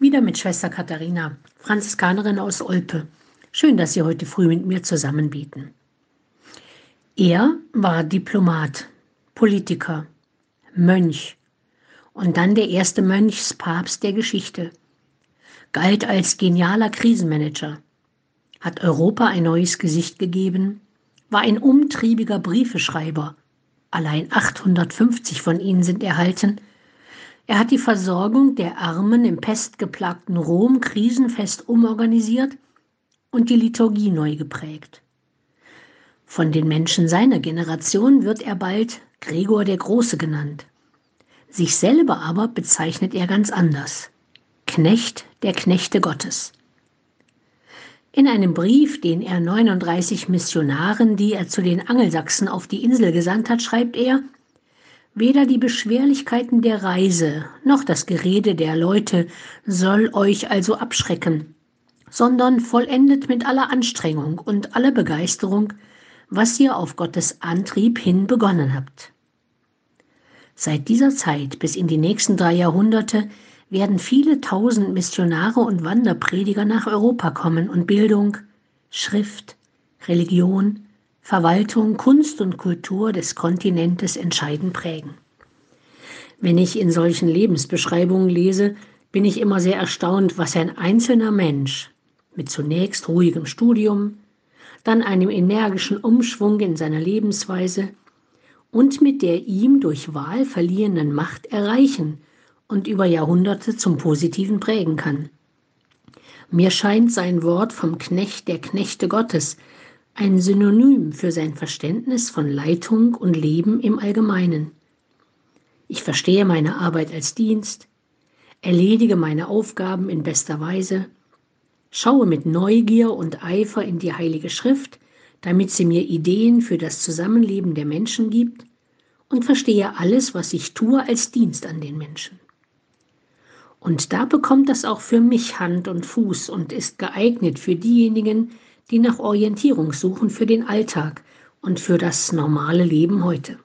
Wieder mit Schwester Katharina, Franziskanerin aus Olpe. Schön, dass Sie heute früh mit mir zusammenbieten. Er war Diplomat, Politiker, Mönch und dann der erste Mönchspapst der Geschichte. Galt als genialer Krisenmanager, hat Europa ein neues Gesicht gegeben, war ein umtriebiger Briefeschreiber. Allein 850 von ihnen sind erhalten. Er hat die Versorgung der Armen im pestgeplagten Rom krisenfest umorganisiert und die Liturgie neu geprägt. Von den Menschen seiner Generation wird er bald Gregor der Große genannt. Sich selber aber bezeichnet er ganz anders. Knecht der Knechte Gottes. In einem Brief, den er 39 Missionaren, die er zu den Angelsachsen auf die Insel gesandt hat, schreibt er, Weder die Beschwerlichkeiten der Reise noch das Gerede der Leute soll euch also abschrecken, sondern vollendet mit aller Anstrengung und aller Begeisterung was ihr auf Gottes Antrieb hin begonnen habt. Seit dieser Zeit bis in die nächsten drei Jahrhunderte werden viele tausend Missionare und Wanderprediger nach Europa kommen und Bildung, Schrift, Religion, Verwaltung, Kunst und Kultur des Kontinentes entscheidend prägen. Wenn ich in solchen Lebensbeschreibungen lese, bin ich immer sehr erstaunt, was ein einzelner Mensch mit zunächst ruhigem Studium, dann einem energischen Umschwung in seiner Lebensweise und mit der ihm durch Wahl verliehenen Macht erreichen und über Jahrhunderte zum Positiven prägen kann. Mir scheint sein Wort vom Knecht der Knechte Gottes ein Synonym für sein Verständnis von Leitung und Leben im Allgemeinen. Ich verstehe meine Arbeit als Dienst, erledige meine Aufgaben in bester Weise Schaue mit Neugier und Eifer in die Heilige Schrift, damit sie mir Ideen für das Zusammenleben der Menschen gibt und verstehe alles, was ich tue, als Dienst an den Menschen. Und da bekommt das auch für mich Hand und Fuß und ist geeignet für diejenigen, die nach Orientierung suchen für den Alltag und für das normale Leben heute.